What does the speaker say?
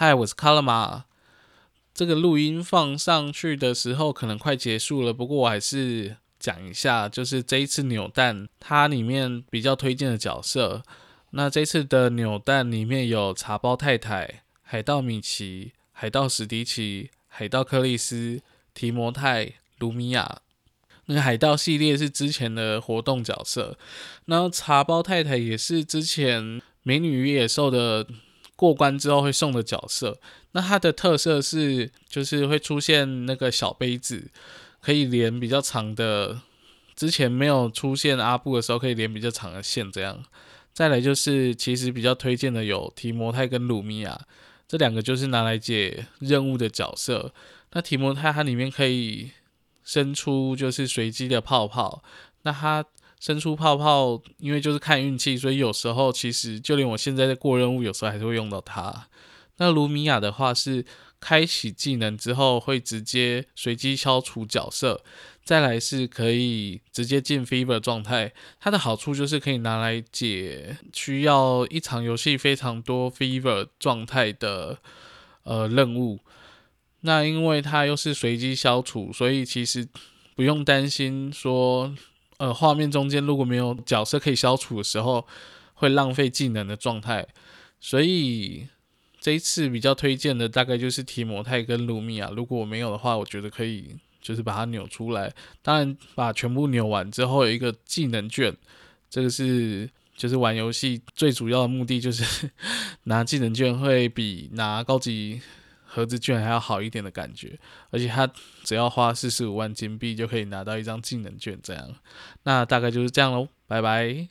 嗨，我是卡拉玛。这个录音放上去的时候可能快结束了，不过我还是讲一下，就是这一次扭蛋它里面比较推荐的角色。那这次的扭蛋里面有茶包太太、海盗米奇、海盗史迪奇、海盗克里斯、提摩太、卢米亚。那个海盗系列是之前的活动角色，然后茶包太太也是之前美女与野兽的。过关之后会送的角色，那它的特色是就是会出现那个小杯子，可以连比较长的，之前没有出现阿布的时候可以连比较长的线这样。再来就是其实比较推荐的有提摩太跟鲁米亚这两个就是拿来解任务的角色。那提摩太它里面可以生出就是随机的泡泡，那它。伸出泡泡，因为就是看运气，所以有时候其实就连我现在在过任务，有时候还是会用到它。那卢米亚的话是开启技能之后会直接随机消除角色，再来是可以直接进 fever 状态。它的好处就是可以拿来解需要一场游戏非常多 fever 状态的呃任务。那因为它又是随机消除，所以其实不用担心说。呃，画面中间如果没有角色可以消除的时候，会浪费技能的状态。所以这一次比较推荐的大概就是提摩太跟卢米亚。如果我没有的话，我觉得可以就是把它扭出来。当然，把全部扭完之后有一个技能卷，这个是就是玩游戏最主要的目的，就是拿技能卷会比拿高级。盒子券还要好一点的感觉，而且它只要花四十五万金币就可以拿到一张技能券，这样，那大概就是这样喽，拜拜。